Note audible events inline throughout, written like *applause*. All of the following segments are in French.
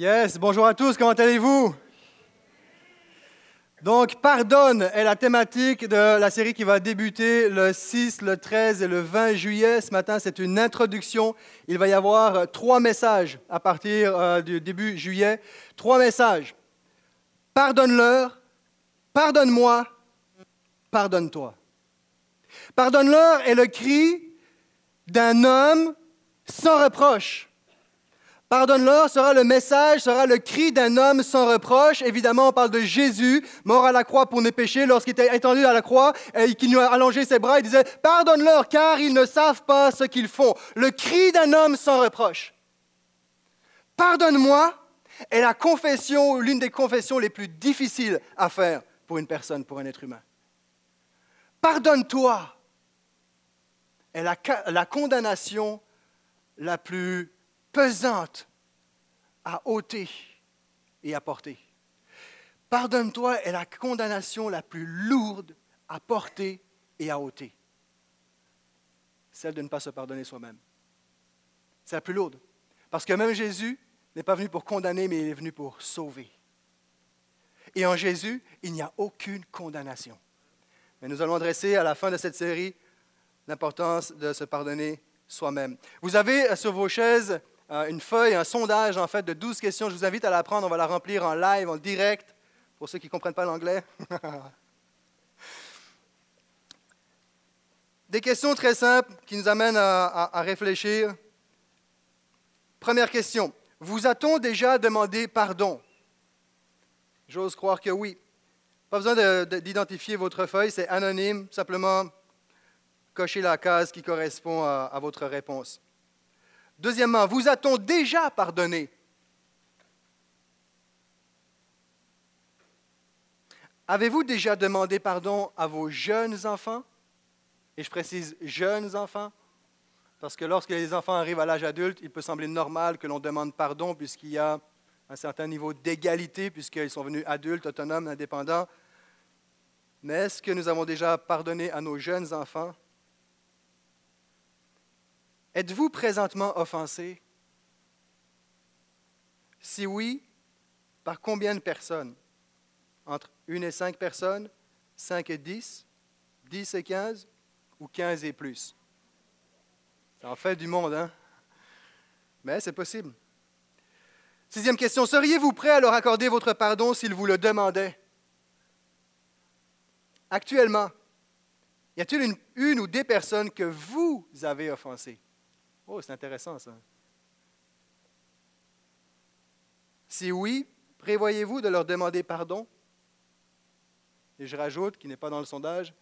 Yes, bonjour à tous, comment allez-vous? Donc, pardonne est la thématique de la série qui va débuter le 6, le 13 et le 20 juillet. Ce matin, c'est une introduction. Il va y avoir euh, trois messages à partir euh, du début juillet. Trois messages. Pardonne-leur, pardonne-moi, pardonne-toi. Pardonne-leur est le cri d'un homme sans reproche. Pardonne-leur sera le message, sera le cri d'un homme sans reproche. Évidemment, on parle de Jésus, mort à la croix pour nos péchés. Lorsqu'il était étendu à la croix et qu'il nous a allongé ses bras, il disait Pardonne-leur, car ils ne savent pas ce qu'ils font. Le cri d'un homme sans reproche. Pardonne-moi est la confession, l'une des confessions les plus difficiles à faire pour une personne, pour un être humain. Pardonne-toi est la, la condamnation la plus pesante à ôter et à porter. Pardonne-toi est la condamnation la plus lourde à porter et à ôter. Celle de ne pas se pardonner soi-même. C'est la plus lourde. Parce que même Jésus n'est pas venu pour condamner, mais il est venu pour sauver. Et en Jésus, il n'y a aucune condamnation. Mais nous allons adresser à la fin de cette série l'importance de se pardonner soi-même. Vous avez sur vos chaises euh, une feuille, un sondage en fait de 12 questions. Je vous invite à la prendre. On va la remplir en live, en direct, pour ceux qui ne comprennent pas l'anglais. *laughs* Des questions très simples qui nous amènent à, réfléchir. Première question. Vous a-t-on déjà demandé pardon? J'ose croire que oui. Pas besoin d'identifier votre feuille, c'est anonyme. Simplement, cochez la case qui correspond à votre réponse. Deuxièmement, vous a-t-on déjà pardonné? Avez-vous déjà demandé pardon à vos jeunes enfants? Et je précise jeunes enfants, parce que lorsque les enfants arrivent à l'âge adulte, il peut sembler normal que l'on demande pardon puisqu'il y a un certain niveau d'égalité, puisqu'ils sont venus adultes, autonomes, indépendants. Mais est-ce que nous avons déjà pardonné à nos jeunes enfants? Êtes-vous présentement offensé? Si oui, par combien de personnes? Entre une et cinq personnes, cinq et dix, dix et quinze, ou quinze et plus? Ça en fait du monde, hein? Mais c'est possible. Sixième question, seriez-vous prêt à leur accorder votre pardon s'ils vous le demandaient? Actuellement, y a-t-il une, une, ou des personnes que vous avez offensées? Oh, c'est intéressant ça. Si oui, prévoyez-vous de leur demander pardon? Et je rajoute, qui n'est pas dans le sondage,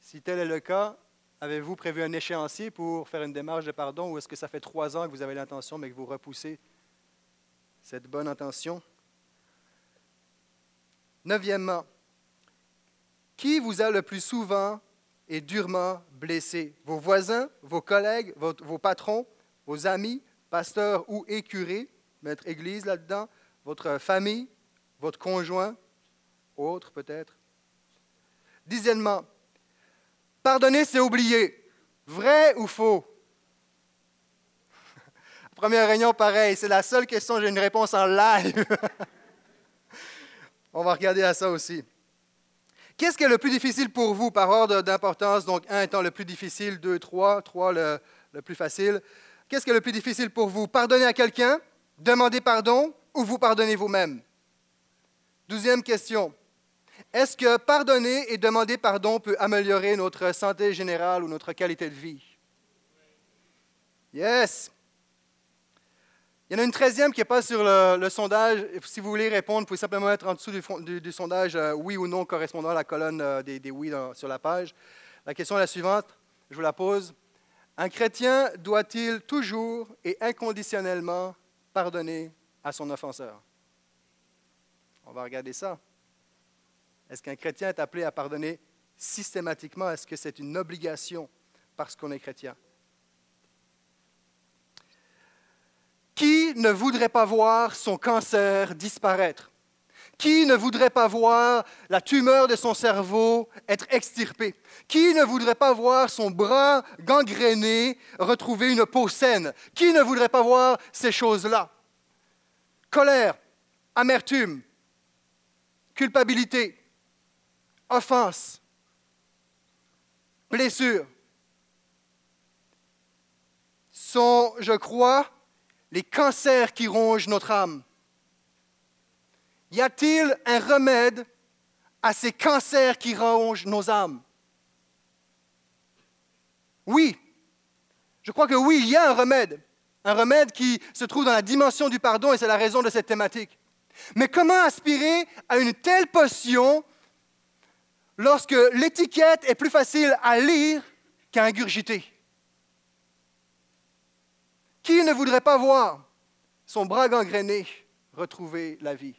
si tel est le cas, avez-vous prévu un échéancier pour faire une démarche de pardon ou est-ce que ça fait trois ans que vous avez l'intention mais que vous repoussez cette bonne intention? Neuvièmement, qui vous a le plus souvent et durement blessé. Vos voisins, vos collègues, vos, patrons, vos amis, pasteurs ou écurés, mettre église là-dedans, votre famille, votre conjoint, autre peut-être. Dixièmement, pardonner, c'est oublier. Vrai ou faux? *laughs* Première réunion, pareil, c'est la seule question, j'ai une réponse en live. *laughs* On va regarder à ça aussi. Qu'est-ce qui est le plus difficile pour vous par ordre d'importance? Donc, un étant le plus difficile, deux, trois, trois le, le plus facile. Qu'est-ce qui est le plus difficile pour vous? Pardonner à quelqu'un, demander pardon? Ou vous pardonner vous-même? Douzième question. Est-ce que pardonner et demander pardon peut améliorer notre santé générale ou notre qualité de vie? Yes. Il y en a une treizième qui n'est pas sur le, sondage. Si vous voulez répondre, vous pouvez simplement mettre en dessous du, sondage euh, oui ou non correspondant à la colonne euh, des, oui sur la page. La question est la suivante. Je vous la pose. Un chrétien doit-il toujours et inconditionnellement pardonner à son offenseur? On va regarder ça. Est-ce qu'un chrétien est appelé à pardonner systématiquement? Est-ce que c'est une obligation parce qu'on est chrétien? Ne voudrait pas voir son cancer disparaître? Qui ne voudrait pas voir la tumeur de son cerveau être extirpée? Qui ne voudrait pas voir son bras gangréné retrouver une peau saine? Qui ne voudrait pas voir ces choses-là? colère, amertume, culpabilité, offense, blessure sont, je crois, les cancers qui rongent notre âme. Y a-t-il un remède à ces cancers qui rongent nos âmes? Oui, je crois que oui, il y a un remède. Un remède qui se trouve dans la dimension du pardon et c'est la raison de cette thématique. Mais comment aspirer à une telle potion lorsque l'étiquette est plus facile à lire qu'à ingurgiter? Qui ne voudrait pas voir son bras gangréné retrouver la vie?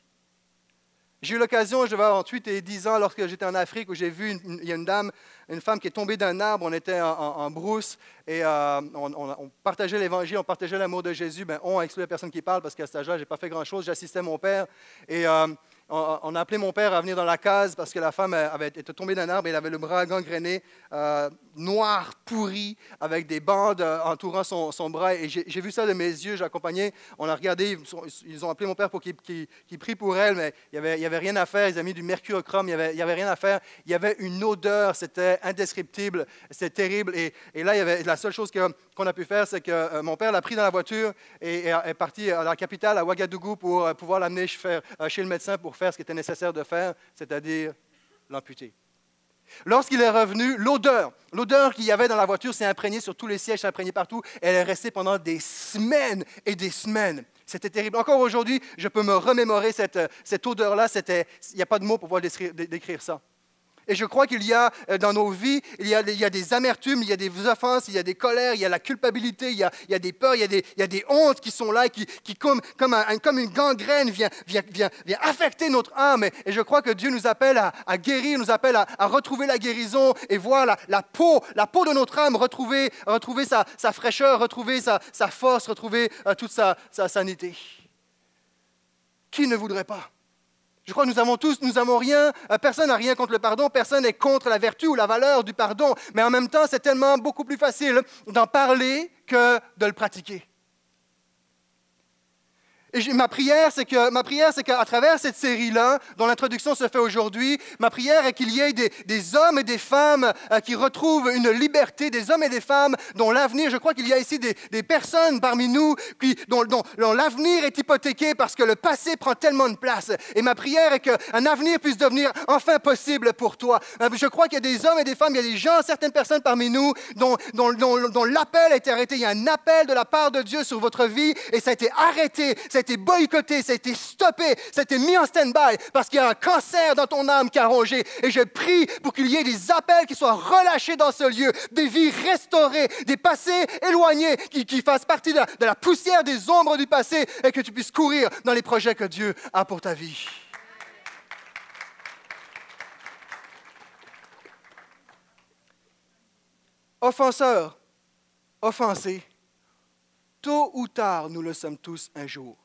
J'ai eu l'occasion, je devais avoir 8 et 10 ans, lorsque j'étais en Afrique, où j'ai vu une, une dame, une femme qui est tombée d'un arbre. On était en, brousse et euh, on, partageait l'évangile, on partageait l'amour de Jésus. Ben, on a exclu la personne qui parle parce qu'à cet âge-là, je n'ai pas fait grand-chose. J'assistais mon père et euh, on, a appelé mon père à venir dans la case parce que la femme avait été tombée d'un arbre et elle avait le bras gangréné, euh, noir, pourri, avec des bandes euh, entourant son, bras. Et j'ai vu ça de mes yeux, j'ai accompagné, on a regardé, ils, ont appelé mon père pour qu'il prie pour elle, mais il n'y avait, avait, rien à faire. Ils avaient mis du mercurochrome, il n'y avait, avait, rien à faire. Il y avait une odeur, c'était indescriptible, c'était terrible. Et, là, il y la seule chose qu'on a pu faire, c'est que euh, mon père l'a pris dans la voiture et, est parti à la capitale, à Ouagadougou, pour pouvoir l'amener chez le médecin pour faire ce qui était nécessaire de faire, c'est-à-dire l'amputer. Lorsqu'il est revenu, l'odeur, l'odeur qu'il y avait dans la voiture s'est imprégnée sur tous les sièges, s'est imprégnée partout. Elle est restée pendant des semaines et des semaines. C'était terrible. Encore aujourd'hui, je peux me remémorer cette, cette odeur-là. Il n'y a pas de mots pour pouvoir décrire ça. Et je crois qu'il y a euh, dans nos vies, il y, a, des amertumes, il y a des offenses, il y a des colères, il y a la culpabilité, il y a, des peurs, il y a des, il hontes qui sont là, qui, qui comme, comme, un, comme, une gangrène, vient, vient, affecter notre âme. Et, je crois que Dieu nous appelle à, guérir, nous appelle à, retrouver la guérison et voir la, peau, la peau de notre âme, retrouver, sa, fraîcheur, retrouver sa, sa force, retrouver euh, toute sa, sa sanité. Qui ne voudrait pas je crois que nous avons tous, nous n'avons rien, euh, personne n'a rien contre le pardon, personne n'est contre la vertu ou la valeur du pardon, mais en même temps, c'est tellement beaucoup plus facile d'en parler que de le pratiquer. Ma prière, c'est que ma prière, c'est qu'à travers cette série-là, dont l'introduction se fait aujourd'hui, ma prière est qu'il y ait des, hommes et des femmes euh, qui retrouvent une liberté, des hommes et des femmes dont l'avenir, je crois qu'il y a ici des, personnes parmi nous qui, dont, dont, l'avenir est hypothéqué parce que le passé prend tellement de place. Et ma prière est qu'un avenir puisse devenir enfin possible pour toi. Euh, je crois qu'il y a des hommes et des femmes, il y a des gens, certaines personnes parmi nous dont, dont, l'appel a été arrêté. Il y a un appel de la part de Dieu sur votre vie et ça a été arrêté. Été boycotté, ça a été stoppé, ça a été mis en stand-by parce qu'il y a un cancer dans ton âme qui a rongé. Et je prie pour qu'il y ait des appels qui soient relâchés dans ce lieu, des vies restaurées, des passés éloignés qui, fassent partie de la, de la poussière des ombres du passé et que tu puisses courir dans les projets que Dieu a pour ta vie. Offenseur, offensé, tôt ou tard, nous le sommes tous un jour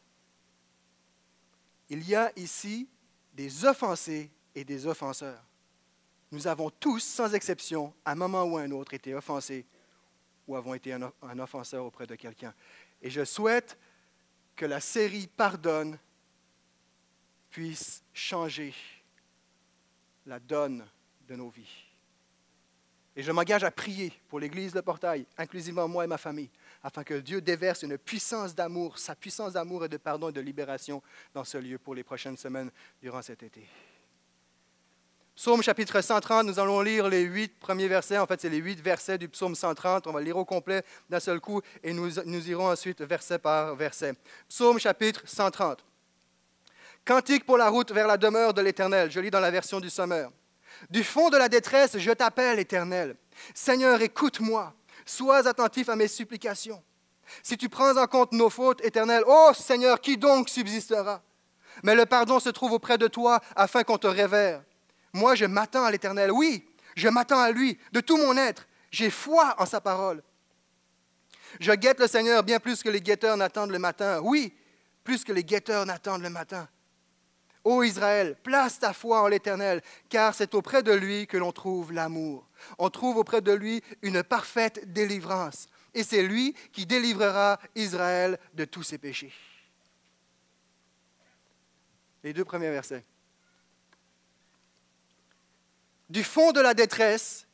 il y a ici des offensés et des offenseurs. Nous avons tous, sans exception, à un moment ou à un autre, été offensés ou avons été un, offenseur auprès de quelqu'un. Et je souhaite que la série Pardonne puisse changer la donne de nos vies. Et je m'engage à prier pour l'Église de Portail, inclusivement moi et ma famille, afin que Dieu déverse une puissance d'amour, sa puissance d'amour et de pardon et de libération dans ce lieu pour les prochaines semaines durant cet été. Psaume chapitre 130, nous allons lire les huit premiers versets. En fait, c'est les huit versets du psaume 130. On va lire au complet d'un seul coup et nous, nous irons ensuite verset par verset. Psaume chapitre 130. Cantique pour la route vers la demeure de l'Éternel. Je lis dans la version du Sommeur. Du fond de la détresse, je t'appelle, Éternel. Seigneur, écoute-moi. Sois attentif à mes supplications. Si tu prends en compte nos fautes, Éternel, ô Seigneur, qui donc subsistera? Mais le pardon se trouve auprès de toi afin qu'on te révère. Moi, je m'attends à l'Éternel. Oui, je m'attends à lui de tout mon être. J'ai foi en sa parole. Je guette le Seigneur bien plus que les guetteurs n'attendent le matin. Oui, plus que les guetteurs n'attendent le matin. Ô Israël, place ta foi en l'Éternel, car c'est auprès de lui que l'on trouve l'amour. On trouve auprès de lui une parfaite délivrance. Et c'est lui qui délivrera Israël de tous ses péchés. Les deux premiers versets. Du fond de la détresse,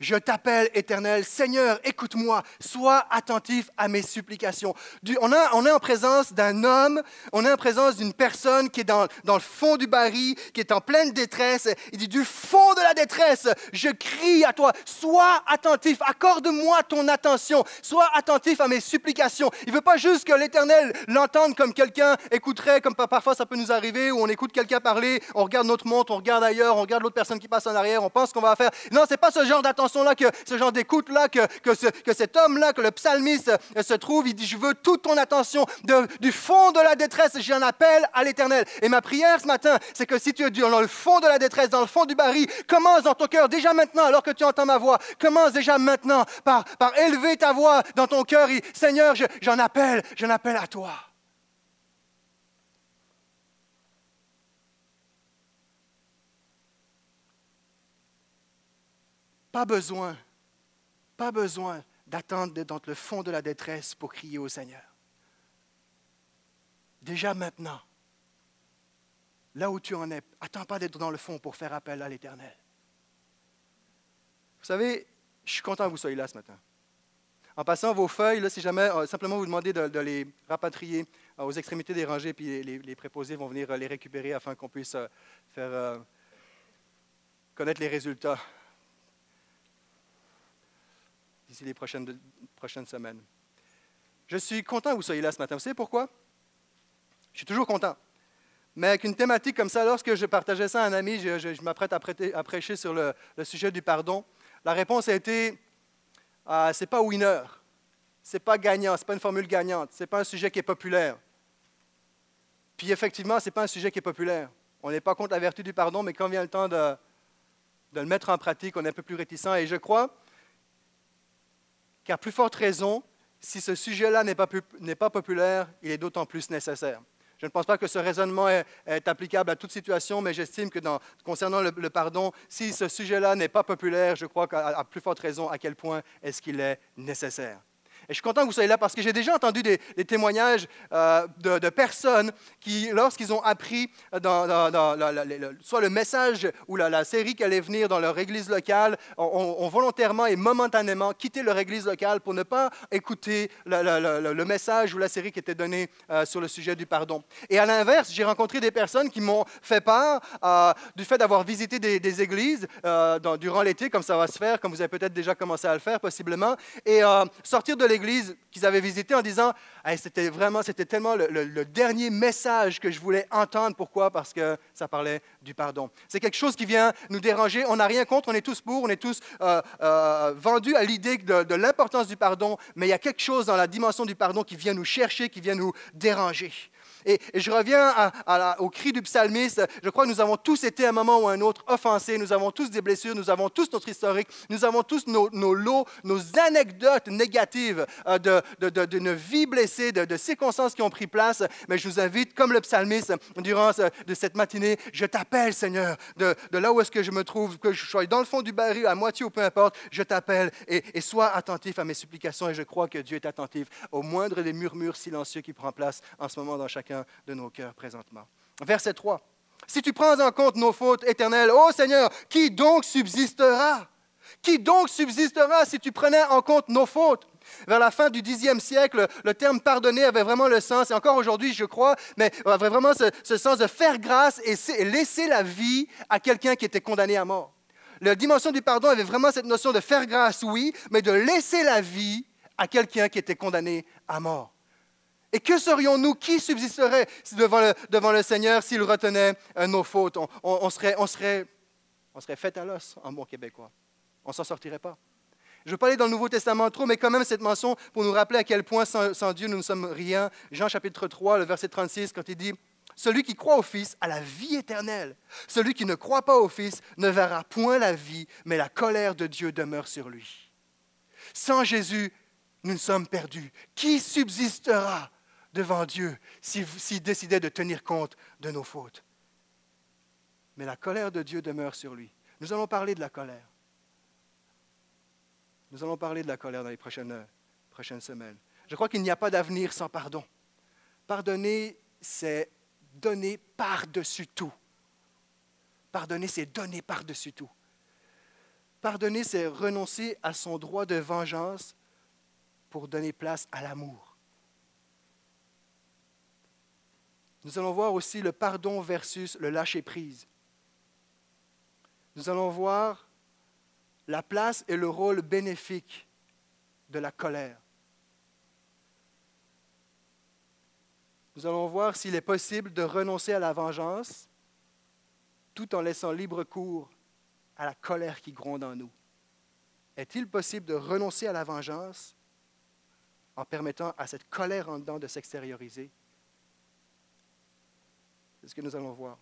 je t'appelle, Éternel, Seigneur, écoute-moi, sois attentif à mes supplications. on, est en présence d'un homme, on est en présence d'une personne qui est dans, dans, le fond du baril, qui est en pleine détresse. Il dit, du fond de la détresse, je crie à toi, sois attentif, accorde-moi ton attention, sois attentif à mes supplications. Il ne veut pas juste que l'Éternel l'entende comme quelqu'un écouterait, comme parfois ça peut nous arriver, où on écoute quelqu'un parler, on regarde notre montre, on regarde ailleurs, on regarde l'autre personne qui passe en arrière, on pense qu'on va faire. Non, c'est pas ce genre d'attention là que ce genre d'écoute-là, que, que, cet homme-là, que le psalmiste euh, se trouve. Il dit, je veux toute ton attention du fond de la détresse. J'en appelle à l'Éternel. Et ma prière ce matin, c'est que si tu es dans le fond de la détresse, dans le fond du baril, commence dans ton cœur, déjà maintenant, alors que tu entends ma voix, commence déjà maintenant par, par élever ta voix dans ton cœur. Seigneur, j'en appelle, j'en appelle à toi. Pas besoin, pas besoin d'attendre d'être dans le fond de la détresse pour crier au Seigneur. Déjà maintenant, là où tu en es, attends pas d'être dans le fond pour faire appel à l'Éternel. Vous savez, je suis content que vous soyez là ce matin. En passant vos feuilles, si jamais, euh, simplement vous demandez de, les rapatrier euh, aux extrémités des rangées, puis les, préposés vont venir euh, les récupérer afin qu'on puisse faire connaître les résultats d'ici les prochaines, prochaines semaines. Je suis content que vous soyez là ce matin. Vous savez pourquoi? Je suis toujours content. Mais avec une thématique comme ça, lorsque je partageais ça à un ami, je, m'apprête à, prêcher sur le, sujet du pardon, la réponse a été ah, c'est pas winner, c'est pas gagnant, c'est pas une formule gagnante, c'est pas un sujet qui est populaire. Puis effectivement, c'est pas un sujet qui est populaire. On n'est pas contre la vertu du pardon, mais quand vient le temps de le mettre en pratique, on est un peu plus réticent. Et je crois car plus forte raison, si ce sujet-là n'est pas, populaire, il est d'autant plus nécessaire. Je ne pense pas que ce raisonnement est, applicable à toute situation, mais j'estime que concernant le, le, pardon, si ce sujet-là n'est pas populaire, je crois qu'à plus forte raison à quel point est-ce qu'il est nécessaire. Et je suis content que vous soyez là parce que j'ai déjà entendu des, témoignages euh, de, personnes qui, lorsqu'ils ont appris soit le message ou la, série qui allait venir dans leur église locale, ont, volontairement et momentanément quitté leur église locale pour ne pas écouter le, message ou la série qui était donnée euh, sur le sujet du pardon. Et à l'inverse, j'ai rencontré des personnes qui m'ont fait part euh, du fait d'avoir visité des, églises durant l'été, comme ça va se faire, comme vous avez peut-être déjà commencé à le faire possiblement, et sortir de l'église qu'ils avaient visité en disant c'était vraiment, c'était tellement le, dernier message que je voulais entendre. Pourquoi? Parce que ça parlait du pardon. C'est quelque chose qui vient nous déranger. On n'a rien contre, on est tous pour, on est tous euh, euh, vendus à l'idée de l'importance du pardon, mais il y a quelque chose dans la dimension du pardon qui vient nous chercher, qui vient nous déranger. Et, je reviens au cri du psalmiste. Je crois que nous avons tous été à un moment ou un autre offensés. Nous avons tous des blessures. Nous avons tous notre historique. Nous avons tous nos, lots, nos anecdotes négatives euh, d'une vie blessée, de, circonstances qui ont pris place. Mais je vous invite, comme le psalmiste, durant de cette matinée, je t'appelle, Seigneur, de, là où est-ce que je me trouve, que je sois dans le fond du baril, à moitié ou peu importe, je t'appelle et, et sois attentif à mes supplications. Et je crois que Dieu est attentif au moindre des murmures silencieux qui prend place en ce moment dans chacun de nos cœurs présentement. Verset 3. Si tu prends en compte nos fautes éternelles, ô Seigneur, qui donc subsistera? Qui donc subsistera si tu prenais en compte nos fautes? Vers la fin du Xe siècle, le terme pardonner avait vraiment le sens, et encore aujourd'hui, je crois, mais avait vraiment ce, sens de faire grâce et laisser la vie à quelqu'un qui était condamné à mort. La dimension du pardon avait vraiment cette notion de faire grâce, oui, mais de laisser la vie à quelqu'un qui était condamné à mort. Et que serions-nous? Qui subsisterait devant le, Seigneur s'il retenait euh, nos fautes? On, serait, on, serait, on serait fait à l'os en bon québécois. On ne s'en sortirait pas. Je ne veux pas aller dans le Nouveau Testament trop, mais quand même cette mention pour nous rappeler à quel point sans, Dieu nous ne sommes rien. Jean chapitre 3, le verset 36, quand il dit Celui qui croit au Fils a la vie éternelle. Celui qui ne croit pas au Fils ne verra point la vie, mais la colère de Dieu demeure sur lui. Sans Jésus, nous sommes perdus. Qui subsistera? Devant Dieu s'il décidait de tenir compte de nos fautes. Mais la colère de Dieu demeure sur lui. Nous allons parler de la colère. Nous allons parler de la colère dans les prochaines, semaines. Je crois qu'il n'y a pas d'avenir sans pardon. Pardonner, c'est donner par-dessus tout. Pardonner, c'est donner par-dessus tout. Pardonner, c'est renoncer à son droit de vengeance pour donner place à l'amour. Nous allons voir aussi le pardon versus le lâcher-prise. Nous allons voir la place et le rôle bénéfique de la colère. Nous allons voir s'il est possible de renoncer à la vengeance tout en laissant libre cours à la colère qui gronde en nous. Est-il possible de renoncer à la vengeance en permettant à cette colère en dedans de s'extérioriser? C'est ce que nous allons voir.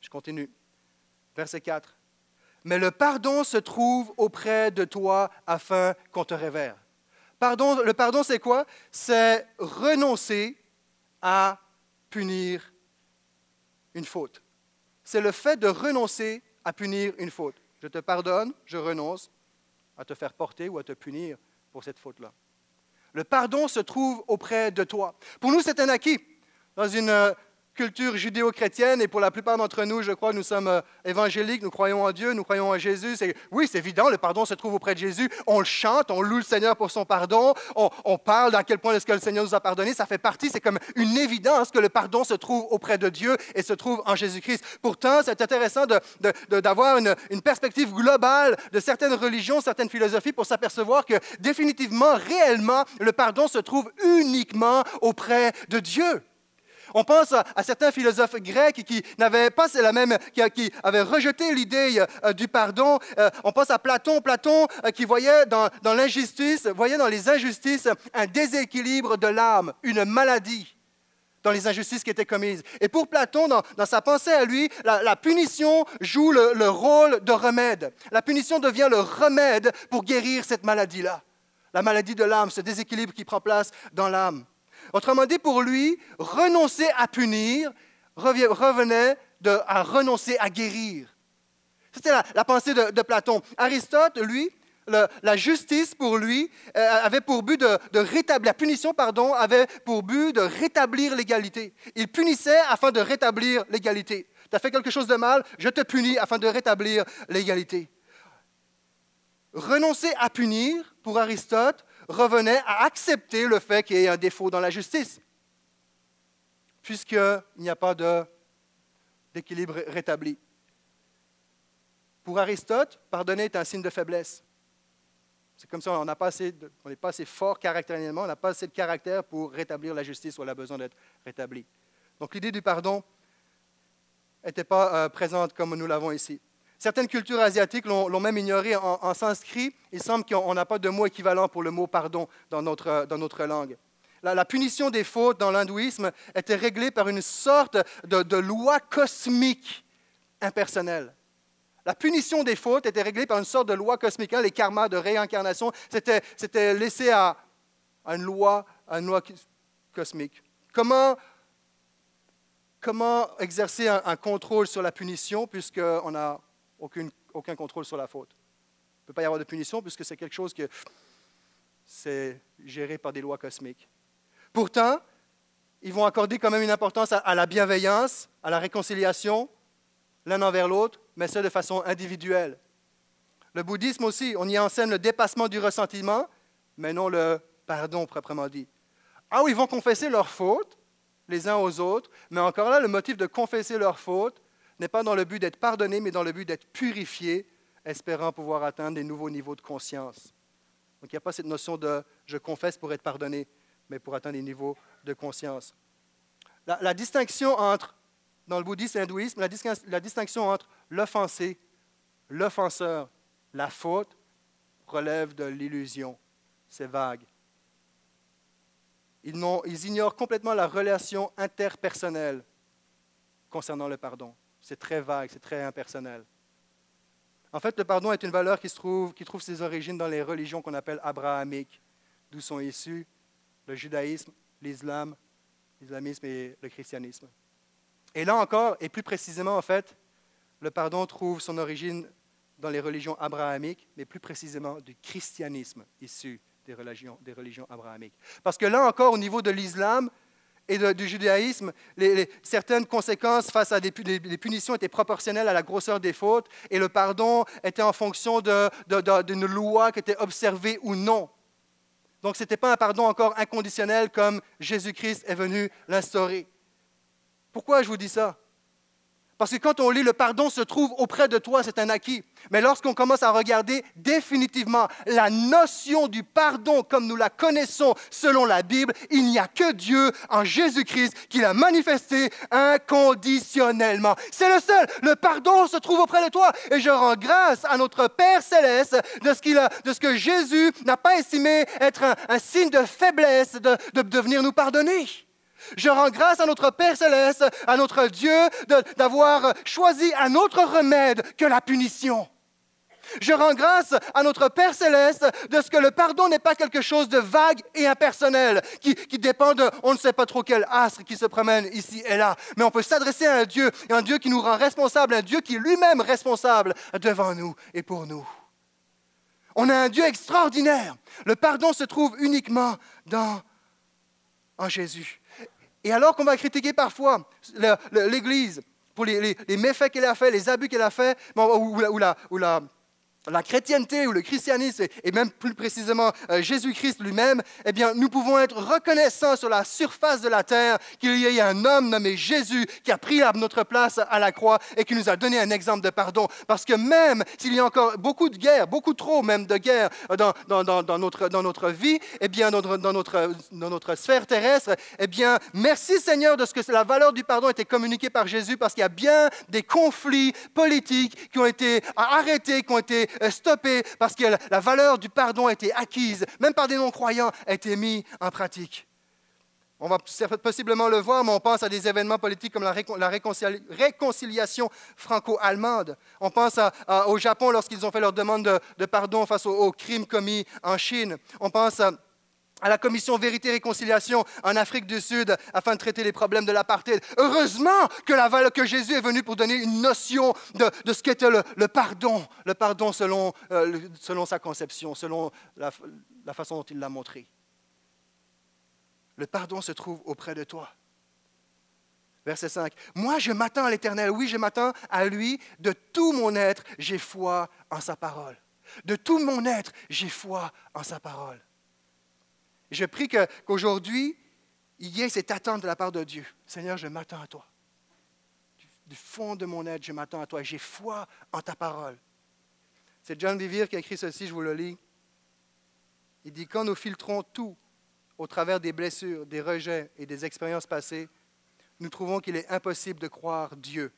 Je continue. Verset 4. Mais le pardon se trouve auprès de toi afin qu'on te révère. Pardon, le pardon, c'est quoi? C'est renoncer à punir une faute. C'est le fait de renoncer à punir une faute. Je te pardonne, je renonce à te faire porter ou à te punir pour cette faute-là. Le pardon se trouve auprès de toi. Pour nous, c'est un acquis. Dans une culture judéo-chrétienne et pour la plupart d'entre nous, je crois, nous sommes euh, évangéliques, nous croyons en Dieu, nous croyons en Jésus. oui, c'est évident, le pardon se trouve auprès de Jésus. On le chante, on loue le Seigneur pour son pardon, on, parle d'à quel point est-ce que le Seigneur nous a pardonné. Ça fait partie, c'est comme une évidence que le pardon se trouve auprès de Dieu et se trouve en Jésus-Christ. Pourtant, c'est intéressant d'avoir une, une perspective globale de certaines religions, certaines philosophies pour s'apercevoir que définitivement, réellement, le pardon se trouve uniquement auprès de Dieu. On pense à, certains philosophes grecs qui n'avaient pas la même, qui, avaient rejeté l'idée euh, du pardon. Euh, on pense à Platon, Platon euh, qui voyait dans, l'injustice, voyait dans les injustices un déséquilibre de l'âme, une maladie dans les injustices qui étaient commises. Et pour Platon, dans, sa pensée à lui, la, punition joue le, rôle de remède. La punition devient le remède pour guérir cette maladie-là. La maladie de l'âme, ce déséquilibre qui prend place dans l'âme. Autrement dit, pour lui, renoncer à punir revenait à renoncer à guérir. C'était la, pensée de, Platon. Aristote, lui, la justice pour lui euh, avait pour but de, rétablir, la punition, pardon, avait pour but de rétablir l'égalité. Il punissait afin de rétablir l'égalité. Tu as fait quelque chose de mal, je te punis afin de rétablir l'égalité. Renoncer à punir, pour Aristote, revenait à accepter le fait qu'il y ait un défaut dans la justice, puisqu'il n'y a pas d'équilibre rétabli. Pour Aristote, pardonner est un signe de faiblesse. C'est comme ça, on n'est pas, assez fort caractériellement, on n'a pas assez de caractère pour rétablir la justice où elle a besoin d'être rétablie. Donc l'idée du pardon n'était pas euh, présente comme nous l'avons ici. Certaines cultures asiatiques l'ont même ignoré en, sanskrit. Il semble qu'on n'a pas de mot équivalent pour le mot pardon dans notre, dans notre langue. La, punition des fautes dans l'hindouisme était réglée par une sorte de, loi cosmique impersonnelle. La punition des fautes était réglée par une sorte de loi cosmique. Hein, les karmas de réincarnation, c'était laissé à, une loi, cosmique. Comment, comment exercer un, un, contrôle sur la punition puisqu'on a aucun contrôle sur la faute. Il ne peut pas y avoir de punition puisque c'est quelque chose que c'est géré par des lois cosmiques. Pourtant, ils vont accorder quand même une importance à, la bienveillance, à la réconciliation, l'un envers l'autre, mais ça de façon individuelle. Le bouddhisme aussi, on y enseigne le dépassement du ressentiment, mais non le pardon proprement dit. Ah oui, ils vont confesser leurs fautes les uns aux autres, mais encore là, le motif de confesser leurs fautes, n'est pas dans le but d'être pardonné, mais dans le but d'être purifié, espérant pouvoir atteindre des nouveaux niveaux de conscience. Donc il n'y a pas cette notion de je confesse pour être pardonné, mais pour atteindre des niveaux de conscience. La, distinction entre, dans le bouddhisme et l'hindouisme, la, distinction entre l'offensé, l'offenseur, la faute, relève de l'illusion. C'est vague. Ils ignorent complètement la relation interpersonnelle concernant le pardon. C'est très vague, c'est très impersonnel. En fait, le pardon est une valeur qui, se trouve, qui trouve ses origines dans les religions qu'on appelle abrahamiques, d'où sont issus le judaïsme, l'islam, l'islamisme et le christianisme. Et là encore, et plus précisément en fait, le pardon trouve son origine dans les religions abrahamiques, mais plus précisément du christianisme issu des religions, des religions abrahamiques. Parce que là encore, au niveau de l'islam, et du judaïsme, certaines conséquences face à des punitions étaient proportionnelles à la grosseur des fautes et le pardon était en fonction d'une loi qui était observée ou non. Donc ce n'était pas un pardon encore inconditionnel comme Jésus-Christ est venu l'instaurer. Pourquoi je vous dis ça? Parce que quand on lit le pardon se trouve auprès de toi, c'est un acquis. Mais lorsqu'on commence à regarder définitivement la notion du pardon comme nous la connaissons selon la Bible, il n'y a que Dieu en Jésus-Christ qui l'a manifesté inconditionnellement. C'est le seul. Le pardon se trouve auprès de toi. Et je rends grâce à notre Père céleste de ce, de ce que Jésus n'a pas estimé être un, signe de faiblesse de, de, nous pardonner. Je rends grâce à notre Père céleste, à notre Dieu, d'avoir choisi un autre remède que la punition. Je rends grâce à notre Père céleste de ce que le pardon n'est pas quelque chose de vague et impersonnel, qui, dépend de on ne sait pas trop quel astre qui se promène ici et là. Mais on peut s'adresser à un Dieu, un Dieu qui nous rend responsable, un Dieu qui est lui-même responsable devant nous et pour nous. On a un Dieu extraordinaire. Le pardon se trouve uniquement dans, en Jésus. Et alors qu'on va critiquer parfois l'Église pour les, méfaits qu'elle a fait, les abus qu'elle a fait, ou, la, chrétienté ou le christianisme, et même plus précisément euh, Jésus-Christ lui-même, eh bien, nous pouvons être reconnaissants sur la surface de la terre qu'il y ait un homme nommé Jésus qui a pris notre place à la croix et qui nous a donné un exemple de pardon. Parce que même s'il y a encore beaucoup de guerres, beaucoup trop même de guerres dans, dans, dans, notre, dans notre vie, eh bien, dans, dans, notre, dans notre sphère terrestre, eh bien, merci Seigneur de ce que la valeur du pardon a été communiquée par Jésus parce qu'il y a bien des conflits politiques qui ont été arrêtés, qui ont été euh, stoppé parce que la valeur du pardon a été acquise, même par des non-croyants, a été mise en pratique. On va possiblement le voir, mais on pense à des événements politiques comme la, réconciliation franco-allemande. On pense au Japon lorsqu'ils ont fait leur demande de, pardon face aux, crimes commis en Chine. On pense à, à la commission Vérité et Réconciliation en Afrique du Sud afin de traiter les problèmes de l'apartheid. Heureusement que, la, que Jésus est venu pour donner une notion de, ce qu'était le, pardon, le pardon selon, euh, selon sa conception, selon la, la façon dont il l'a montré. Le pardon se trouve auprès de toi. Verset 5. Moi, je m'attends à l'Éternel. Oui, je m'attends à lui. De tout mon être, j'ai foi en sa parole. De tout mon être, j'ai foi en sa parole. Je prie qu'aujourd'hui, il y ait cette attente de la part de Dieu. Seigneur, je m'attends à toi. Du, fond de mon être, je m'attends à toi. J'ai foi en ta parole. C'est John Vivir qui a écrit ceci, je vous le lis. Il dit, quand nous filtrons tout au travers des blessures, des rejets et des expériences passées, nous trouvons qu'il est impossible de croire Dieu.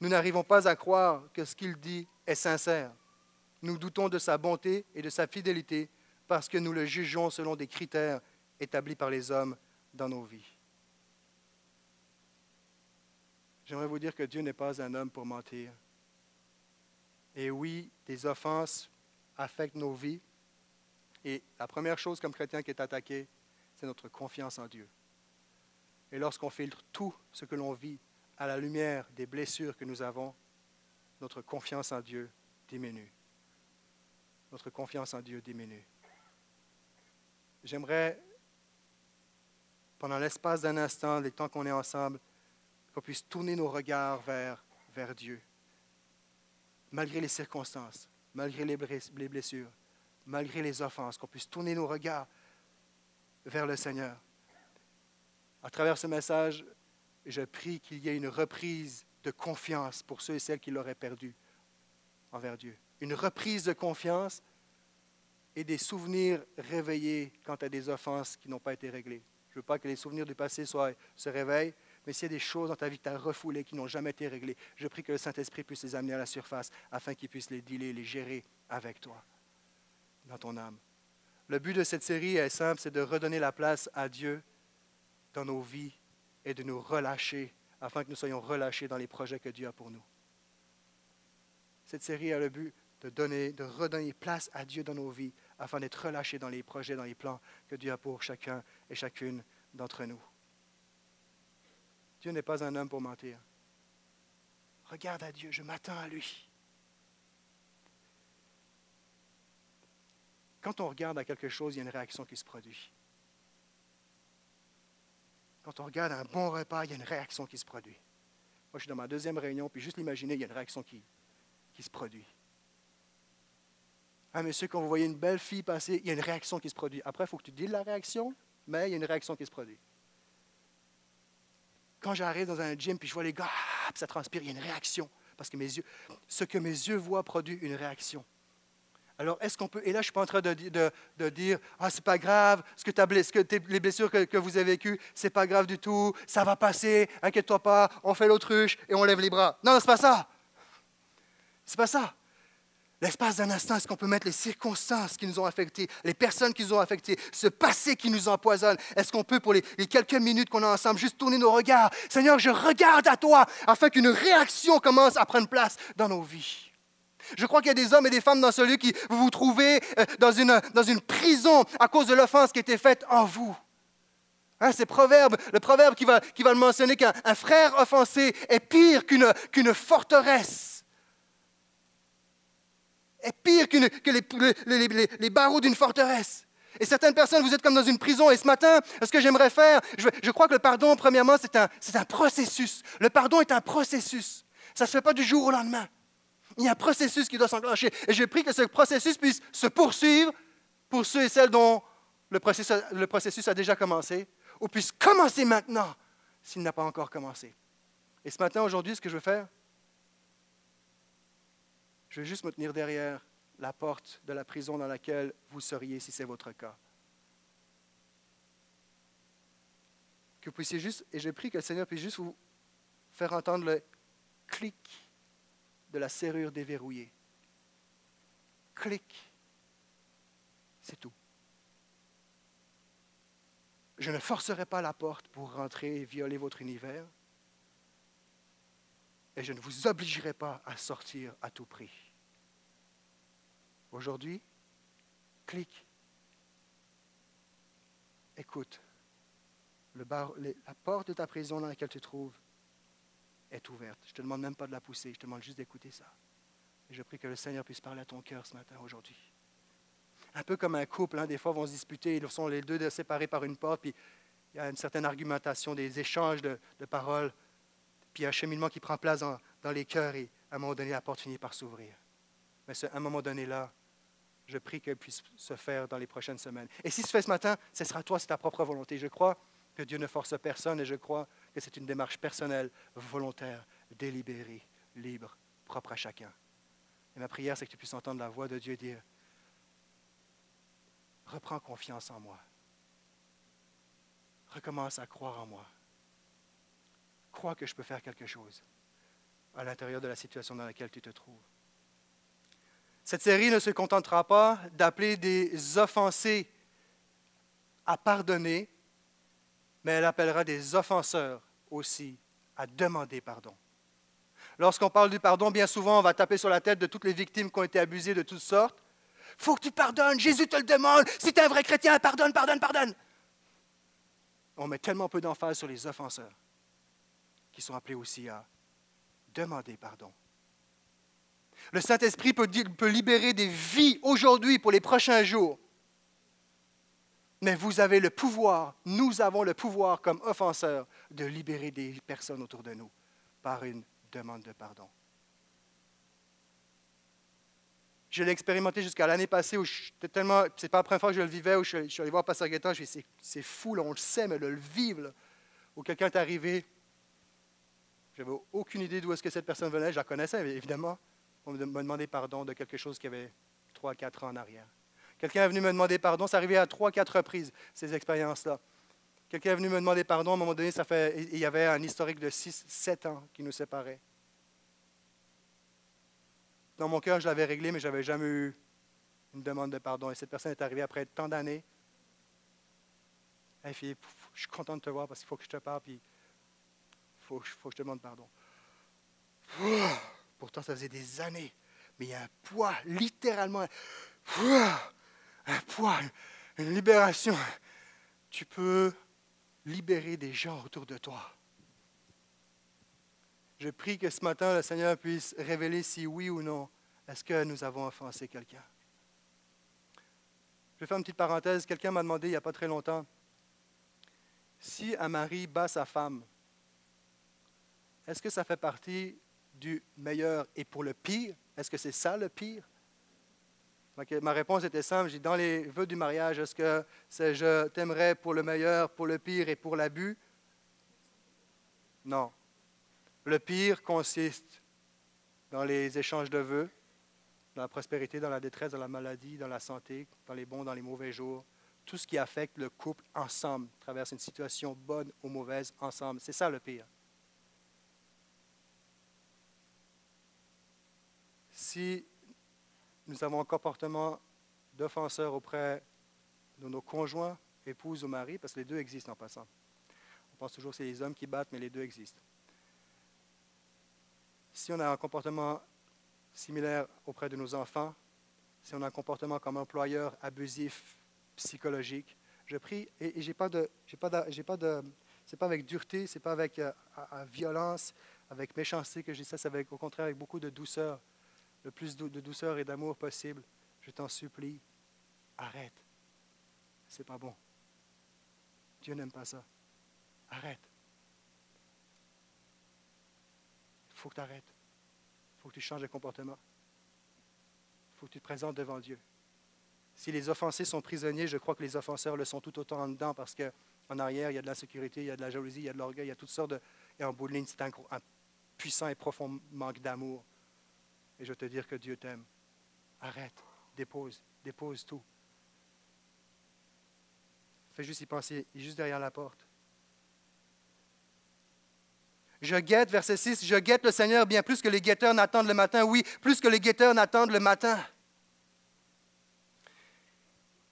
Nous n'arrivons pas à croire que ce qu'il dit est sincère. Nous doutons de sa bonté et de sa fidélité parce que nous le jugeons selon des critères établis par les hommes dans nos vies. J'aimerais vous dire que Dieu n'est pas un homme pour mentir. Et oui, des offenses affectent nos vies. Et la première chose comme chrétien qui est attaquée, c'est notre confiance en Dieu. Et lorsqu'on filtre tout ce que l'on vit à la lumière des blessures que nous avons, notre confiance en Dieu diminue. Notre confiance en Dieu diminue. J'aimerais, pendant l'espace d'un instant, les temps qu'on est ensemble, qu'on puisse tourner nos regards vers, vers Dieu, malgré les circonstances, malgré les blessures, malgré les offenses, qu'on puisse tourner nos regards vers le Seigneur. À travers ce message, je prie qu'il y ait une reprise de confiance pour ceux et celles qui l'auraient perdu envers Dieu. Une reprise de confiance et des souvenirs réveillés quant à des offenses qui n'ont pas été réglées. Je ne veux pas que les souvenirs du passé soient, se réveillent, mais s'il y a des choses dans ta vie que tu as refoulées, qui n'ont jamais été réglées, je prie que le Saint-Esprit puisse les amener à la surface afin qu'il puisse les dealer, les gérer avec toi, dans ton âme. Le but de cette série est simple, c'est de redonner la place à Dieu dans nos vies et de nous relâcher afin que nous soyons relâchés dans les projets que Dieu a pour nous. Cette série a le but de, donner, de redonner place à Dieu dans nos vies afin d'être relâchés dans les projets, dans les plans que Dieu a pour chacun et chacune d'entre nous. Dieu n'est pas un homme pour mentir. Regarde à Dieu, je m'attends à lui. Quand on regarde à quelque chose, il y a une réaction qui se produit. Quand on regarde un bon repas, il y a une réaction qui se produit. Moi, je suis dans ma deuxième réunion, puis juste l'imaginer, il y a une réaction qui se produit. Ah, monsieur, quand vous voyez une belle fille passer, il y a une réaction qui se produit. Après, il faut que tu dises la réaction, mais il y a une réaction qui se produit. Quand j'arrive dans un gym, puis je vois les gars, ah, ça transpire, il y a une réaction. Parce que ce que mes yeux voient produit une réaction. Alors, est-ce qu'on peut. Et là, je ne suis pas en train de, dire Ah, c'est pas grave, ce que, as, ce que les blessures que, que, vous avez vécues, c'est pas grave du tout, ça va passer, inquiète-toi pas, on fait l'autruche et on lève les bras. Non, non, c'est pas ça. C'est pas ça. L'espace d'un instant, est-ce qu'on peut mettre les circonstances qui nous ont affectés, les personnes qui nous ont affectés, ce passé qui nous empoisonne? Est-ce qu'on peut, pour les, quelques minutes qu'on a ensemble, juste tourner nos regards? Seigneur, je regarde à toi afin qu'une réaction commence à prendre place dans nos vies. Je crois qu'il y a des hommes et des femmes dans ce lieu qui vous vous trouvez euh, dans une, dans une prison à cause de l'offense qui a été faite en vous. Hein, c'est proverbe, le proverbe qui va, le mentionner qu'un frère offensé est pire qu'une forteresse est pire que les, barreaux d'une forteresse. Et certaines personnes, vous êtes comme dans une prison. Et ce matin, ce que j'aimerais faire, je, crois que le pardon, premièrement, c'est un, processus. Le pardon est un processus. Ça ne se fait pas du jour au lendemain. Il y a un processus qui doit s'enclencher. Et je prie que ce processus puisse se poursuivre pour ceux et celles dont le processus a déjà commencé, ou puisse commencer maintenant s'il n'a pas encore commencé. Et ce matin, aujourd'hui, ce que je veux faire, je vais juste me tenir derrière la porte de la prison dans laquelle vous seriez si c'est votre cas. Que vous puissiez juste, et j'ai pris que le Seigneur puisse juste vous faire entendre le clic de la serrure déverrouillée. Clic. C'est tout. Je ne forcerai pas la porte pour rentrer et violer votre univers et je ne vous obligerai pas à sortir à tout prix. Aujourd'hui, clique. Écoute. La porte de ta prison dans laquelle tu te trouves est ouverte. Je ne te demande même pas de la pousser, je te demande juste d'écouter ça. Et je prie que le Seigneur puisse parler à ton cœur ce matin, aujourd'hui. Un peu comme un couple, hein, des fois vont se disputer, ils sont les deux séparés par une porte, puis il y a une certaine argumentation, des échanges de paroles puis un cheminement qui prend place dans, les cœurs et à un moment donné, la porte finit par s'ouvrir. Mais à un moment donné-là, je prie qu'elle puisse se faire dans les prochaines semaines. Et si se fait ce matin, ce sera toi, c'est ta propre volonté. Je crois que Dieu ne force personne et je crois que c'est une démarche personnelle, volontaire, délibérée, libre, propre à chacun. Et ma prière, c'est que tu puisses entendre la voix de Dieu dire, reprends confiance en moi. Recommence à croire en moi crois que je peux faire quelque chose à l'intérieur de la situation dans laquelle tu te trouves. Cette série ne se contentera pas d'appeler des offensés à pardonner, mais elle appellera des offenseurs aussi à demander pardon. Lorsqu'on parle du pardon, bien souvent, on va taper sur la tête de toutes les victimes qui ont été abusées de toutes sortes. faut que tu pardonnes, Jésus te le demande. Si tu es un vrai chrétien, pardonne, pardonne, pardonne. On met tellement peu d'emphase sur les offenseurs qui sont appelés aussi à demander pardon. Le Saint-Esprit peut, peut libérer des vies aujourd'hui pour les prochains jours. Mais vous avez le pouvoir, nous avons le pouvoir comme offenseurs de libérer des personnes autour de nous par une demande de pardon. Je l'ai expérimenté jusqu'à l'année passée où j'étais tellement. C'est pas la première fois que je le vivais, où je, suis allé voir Pasteur Gaétan, je c'est fou, on le sait, mais le vivre, où quelqu'un est arrivé, je n'avais aucune idée d'où est-ce que cette personne venait. Je la connaissais, évidemment. On me demandait pardon de quelque chose qui avait trois, quatre ans en arrière. Quelqu'un est venu me demander pardon. Ça arrivait à trois, quatre reprises, ces expériences-là. Quelqu'un est venu me demander pardon. À un moment donné, ça fait, il y avait un historique de six, sept ans qui nous séparait. Dans mon cœur, je l'avais réglé, mais je n'avais jamais eu une demande de pardon. Et cette personne est arrivée après tant d'années. Hey, fille, je suis content de te voir parce qu'il faut que je te parle. Faut, faut que je te demande pardon. Pourtant, ça faisait des années. Mais il y a un poids, littéralement, un poids, une libération. Tu peux libérer des gens autour de toi. Je prie que ce matin, le Seigneur puisse révéler si oui ou non, est-ce que nous avons offensé quelqu'un. Je vais faire une petite parenthèse. Quelqu'un m'a demandé il n'y a pas très longtemps, Si un mari bat sa femme, est-ce que ça fait partie du meilleur et pour le pire? Est-ce que c'est ça le pire? Ma réponse était simple. J'ai dans les vœux du mariage, est-ce que c'est je t'aimerais pour le meilleur, pour le pire et pour l'abus? Non. Le pire consiste dans les échanges de vœux, dans la prospérité, dans la détresse, dans la maladie, dans la santé, dans les bons, dans les mauvais jours. Tout ce qui affecte le couple ensemble, traverse une situation bonne ou mauvaise ensemble. C'est ça le pire. Si nous avons un comportement d'offenseur auprès de nos conjoints, épouses ou maris, parce que les deux existent en passant. On pense toujours que c'est les hommes qui battent, mais les deux existent. Si on a un comportement similaire auprès de nos enfants, si on a un comportement comme employeur abusif, psychologique, je prie et, et j'ai pas de, j'ai pas de, pas pas avec dureté, c'est pas avec euh, violence, avec méchanceté que je dis ça, c'est au contraire avec beaucoup de douceur le plus de douceur et d'amour possible. Je t'en supplie, arrête. C'est pas bon. Dieu n'aime pas ça. Arrête. Il faut que tu arrêtes. Il faut que tu changes de comportement. Il faut que tu te présentes devant Dieu. Si les offensés sont prisonniers, je crois que les offenseurs le sont tout autant en dedans parce qu'en arrière, il y a de l'insécurité, il y a de la jalousie, il y a de l'orgueil, il y a toutes sortes de. Et en bout de ligne, c'est un puissant et profond manque d'amour et je vais te dire que Dieu t'aime. Arrête, dépose, dépose tout. Fais juste y penser, juste derrière la porte. Je guette, verset 6, je guette le Seigneur bien plus que les guetteurs n'attendent le matin. Oui, plus que les guetteurs n'attendent le matin.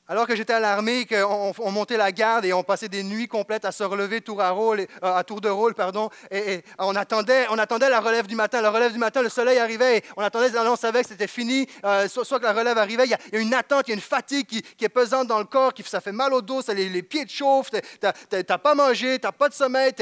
Alors que j'étais à l'armée, qu'on on montait la garde et on passait des nuits complètes à se relever tour à, rôle, euh, à tour de rôle, pardon, et, on, attendait, on attendait la relève du matin. La relève du matin, le soleil arrivait, on attendait, savait que c'était fini, euh, soit, que la relève arrivait. Il y, a, une attente, il y a une fatigue qui, est pesante dans le corps, qui, ça fait mal au dos, les, pieds te chauffent, tu n'as pas mangé, tu n'as pas de sommeil,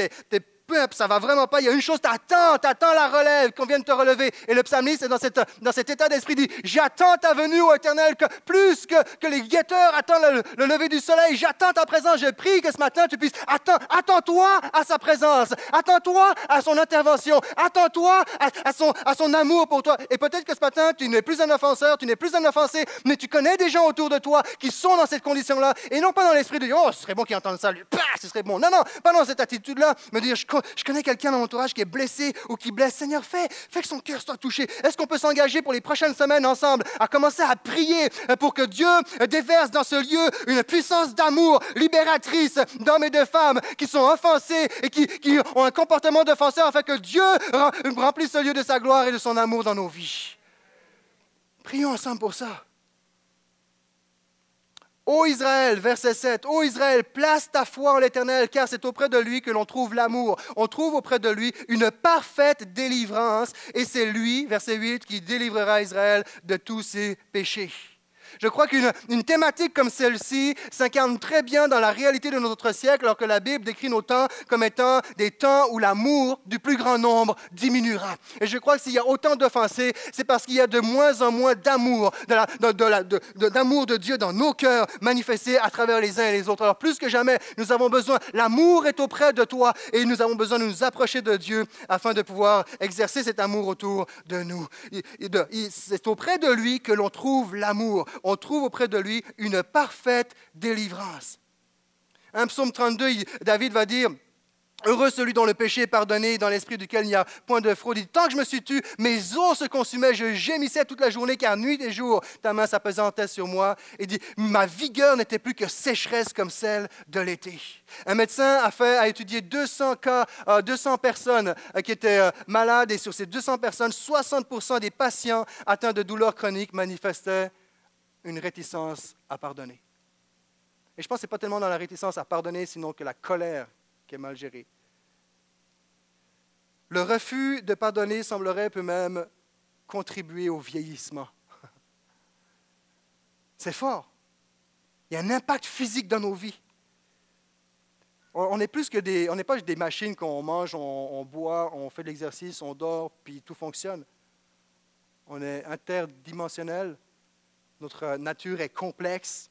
tu es ça va vraiment pas. Il y a une chose, t'attends, t'attends la relève, qu'on vienne te relever. Et le psalmiste est dans, cette, dans cet état d'esprit, dit, j'attends ta venue, ô éternel, plus que, que les guetteurs attendent le, lever du soleil. J'attends ta présence. Je prie que ce matin, tu puisses, attends, attends-toi à sa présence. Attends-toi à son intervention. Attends-toi à, son, à son amour pour toi. Et peut-être que ce matin, tu n'es plus un offenseur, tu n'es plus un offensé, mais tu connais des gens autour de toi qui sont dans cette condition-là. Et non pas dans l'esprit de, oh, ce serait bon qu'ils entendent ça, lui, ce serait bon. Non, non, pas dans cette attitude-là. Me dire, je je connais quelqu'un dans mon entourage qui est blessé ou qui blesse. Seigneur, fais, fais que son cœur soit touché. Est-ce qu'on peut s'engager pour les prochaines semaines ensemble à commencer à prier pour que Dieu déverse dans ce lieu une puissance d'amour libératrice d'hommes et de femmes qui sont offensés et qui, qui ont un comportement d'offenseur afin que Dieu remplisse ce lieu de sa gloire et de son amour dans nos vies. Prions ensemble pour ça. Ô Israël, verset 7, Ô Israël, place ta foi en l'Éternel, car c'est auprès de lui que l'on trouve l'amour. On trouve auprès de lui une parfaite délivrance, et c'est lui, verset 8, qui délivrera Israël de tous ses péchés. Je crois qu'une thématique comme celle-ci s'incarne très bien dans la réalité de notre siècle, alors que la Bible décrit nos temps comme étant des temps où l'amour du plus grand nombre diminuera. Et je crois que s'il y a autant d'offensés, c'est parce qu'il y a de moins en moins d'amour, d'amour de, de, Dieu dans nos cœurs manifesté à travers les uns et les autres. Alors plus que jamais, nous avons besoin, l'amour est auprès de toi et nous avons besoin de nous approcher de Dieu afin de pouvoir exercer cet amour autour de nous. C'est auprès de lui que l'on trouve l'amour on trouve auprès de lui une parfaite délivrance. Un psaume 32, David va dire, Heureux celui dont le péché est pardonné, dans l'esprit duquel il n'y a point de fraude. Il tant que je me suis tu, mes os se consumaient, je gémissais toute la journée, car nuit et jour, ta main s'apesantait sur moi. Et dit, ma vigueur n'était plus que sécheresse comme celle de l'été. Un médecin a, fait, a étudié 200 cas, 200 euh, personnes euh, qui étaient euh, malades, et sur ces 200 personnes, 60% des patients atteints de douleurs chroniques manifestaient une réticence à pardonner. Et je pense que ce n'est pas tellement dans la réticence à pardonner, sinon que la colère qui est mal gérée. Le refus de pardonner semblerait peut même contribuer au vieillissement. *laughs* C'est fort. Il y a un impact physique dans nos vies. On n'est plus que des, on n'est pas des machines qu'on mange, on, on, boit, on fait de l'exercice, on dort, puis tout fonctionne. On est interdimensionnel notre nature est complexe.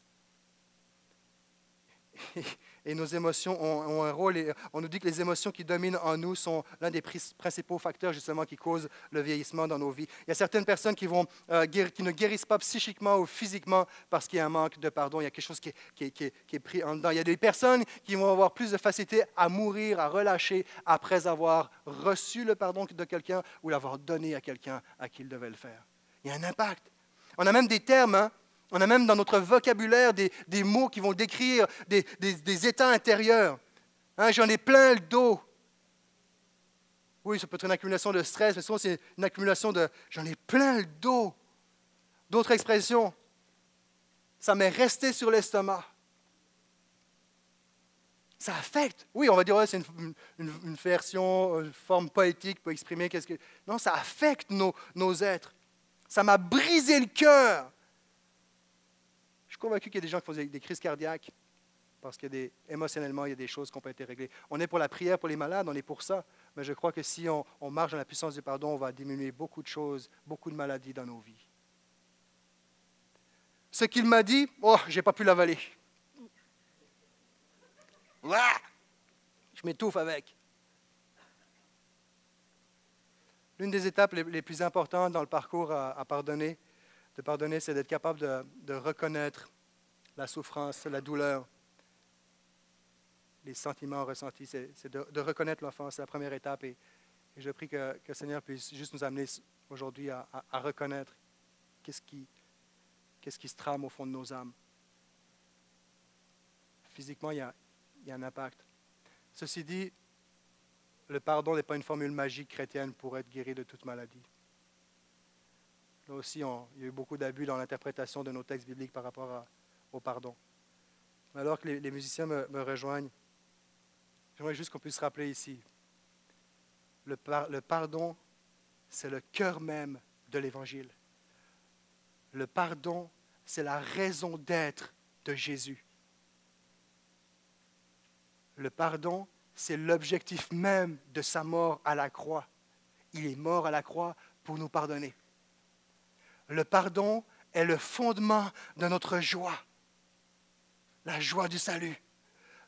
*laughs* et nos émotions ont, un rôle. On nous dit que les émotions qui dominent en nous sont l'un des principaux facteurs justement qui causent le vieillissement dans nos vies. Il y a certaines personnes qui, vont, euh, qui ne guérissent pas psychiquement ou physiquement parce qu'il y a un manque de pardon. Il y a quelque chose qui qui, est, pris en dedans. Il y a des personnes qui vont avoir plus de facilité à mourir, à relâcher après avoir reçu le pardon de quelqu'un ou l'avoir donné à quelqu'un à qui il devait le faire. Il y a un impact. On a même des termes. Hein, on a même dans notre vocabulaire des, mots qui vont décrire des, états intérieurs. Hein, j'en ai plein le dos. Oui, ça peut être une accumulation de stress, mais souvent c'est une accumulation de j'en ai plein le dos. D'autres expressions, ça m'est resté sur l'estomac. Ça affecte. Oui, on va dire, c'est une, version, une forme poétique pour exprimer qu'est-ce que. Non, ça affecte nos êtres. Ça m'a brisé le cœur suis convaincu qu'il y a des gens qui font des, crises cardiaques parce qu'émotionnellement, il y a des choses qui ont pas été réglées. On est pour la prière pour les malades, on est pour ça. Mais je crois que si on, marche dans la puissance du pardon, on va diminuer beaucoup de choses, beaucoup de maladies dans nos vies. Ce qu'il m'a dit, oh, je n'ai pas pu l'avaler. Je m'étouffe avec. L'une des étapes les, plus importantes dans le parcours à pardonner, de pardonner, c'est d'être capable de, reconnaître la souffrance, la douleur, les sentiments ressentis. C'est de, reconnaître l'offense, c'est la première étape. Et, je prie que, le Seigneur puisse juste nous amener aujourd'hui à, reconnaître qu'est-ce qui, se trame au fond de nos âmes. Physiquement, il y, a, il y a un impact. Ceci dit, le pardon n'est pas une formule magique chrétienne pour être guéri de toute maladie. Là aussi, il y a eu beaucoup d'abus dans l'interprétation de nos textes bibliques par rapport au pardon. Alors que les, musiciens me, rejoignent, j'aimerais juste qu'on puisse rappeler ici, le, le pardon, c'est le cœur même de l'Évangile. Le pardon, c'est la raison d'être de Jésus. Le pardon, c'est l'objectif même de sa mort à la croix. Il est mort à la croix pour nous pardonner. Le pardon est le fondement de notre joie, la joie du salut.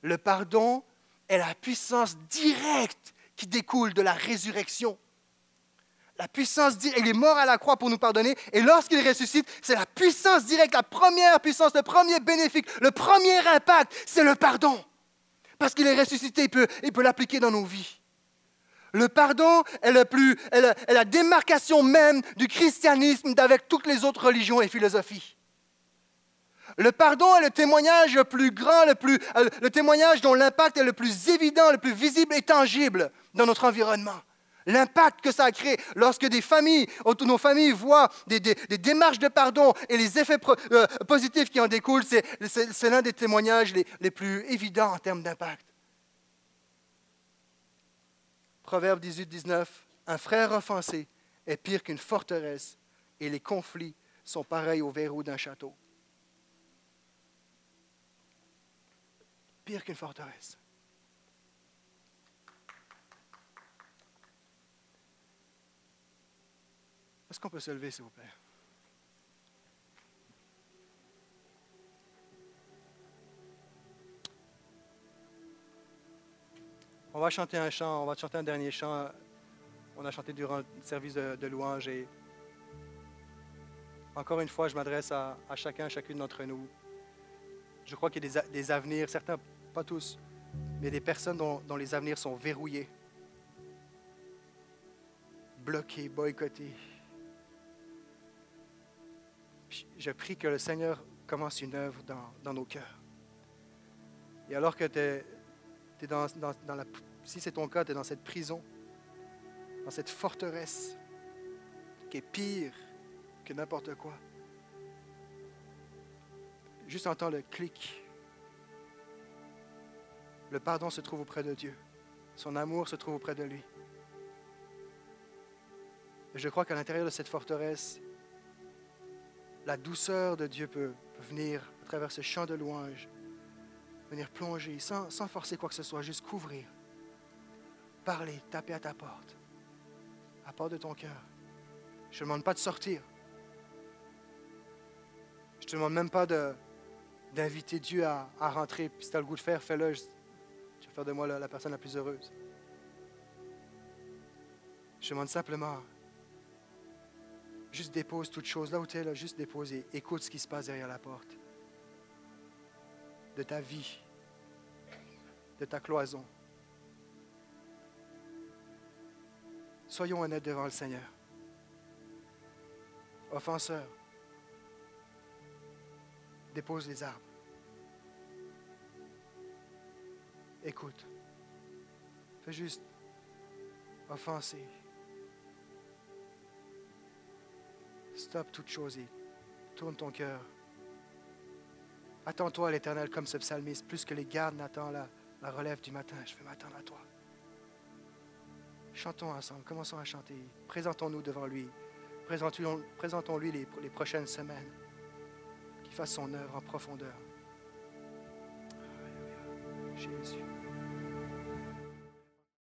Le pardon est la puissance directe qui découle de la résurrection. La puissance directe, il est mort à la croix pour nous pardonner, et lorsqu'il ressuscite, c'est la puissance directe, la première puissance, le premier bénéfice, le premier impact, c'est le pardon. Parce qu'il est ressuscité, il peut, il peut l'appliquer dans nos vies. Le pardon est, le la démarcation même du christianisme d'avec toutes les autres religions et philosophies. Le pardon est le témoignage le plus grand, le, plus, euh, le témoignage dont l'impact est le plus évident, le plus visible et tangible dans notre environnement. L'impact que ça a créé lorsque des familles, nos familles voient des, démarches de pardon et les effets euh, positifs qui en découlent, c'est l'un des témoignages les plus évidents en termes d'impact. Proverbe 18, 19, Un frère offensé est pire qu'une forteresse et les conflits sont pareils au verrou d'un château. Pire qu'une forteresse. Est-ce qu'on peut se lever, s'il vous plaît? On va chanter un chant, on va chanter un dernier chant. On a chanté durant le service de, louange et encore une fois, je m'adresse à, chacun, chacune d'entre nous. Je crois qu'il y a des, avenirs, certains, pas tous, mais des personnes dont les avenirs sont verrouillés, bloqués, boycottés. Je prie que le Seigneur commence une œuvre dans, dans nos cœurs. Et alors que tu es dans, la, si c'est ton cas, tu es dans cette prison, dans cette forteresse qui est pire que n'importe quoi. Juste entends le clic. Le pardon se trouve auprès de Dieu. Son amour se trouve auprès de lui. Et je crois qu'à l'intérieur de cette forteresse, la douceur de Dieu peut, venir à travers ce chant de louange venir plonger sans, forcer quoi que ce soit, juste couvrir. Parler, taper à ta porte, à la porte de ton cœur. Je ne te demande pas de sortir. Je ne te demande même pas d'inviter Dieu à, rentrer. Puis si tu as le goût de faire, fais-le. Tu vas faire de moi la, personne la plus heureuse. Je demande simplement, juste dépose toute chose. Là où tu es, là, juste dépose et écoute ce qui se passe derrière la porte. De ta vie, de ta cloison. Soyons honnêtes devant le Seigneur. Offenseur, dépose les armes. Écoute. Fais juste offenser. Stop toute chose et tourne ton cœur. Attends-toi à l'Éternel comme ce psalmiste, plus que les gardes n'attendent la, relève du matin. Je vais m'attendre à toi. Chantons ensemble, commençons à chanter. Présentons-nous devant lui. Présentons- Présentons-lui les, les prochaines semaines. Qu'il fasse son œuvre en profondeur. Jésus.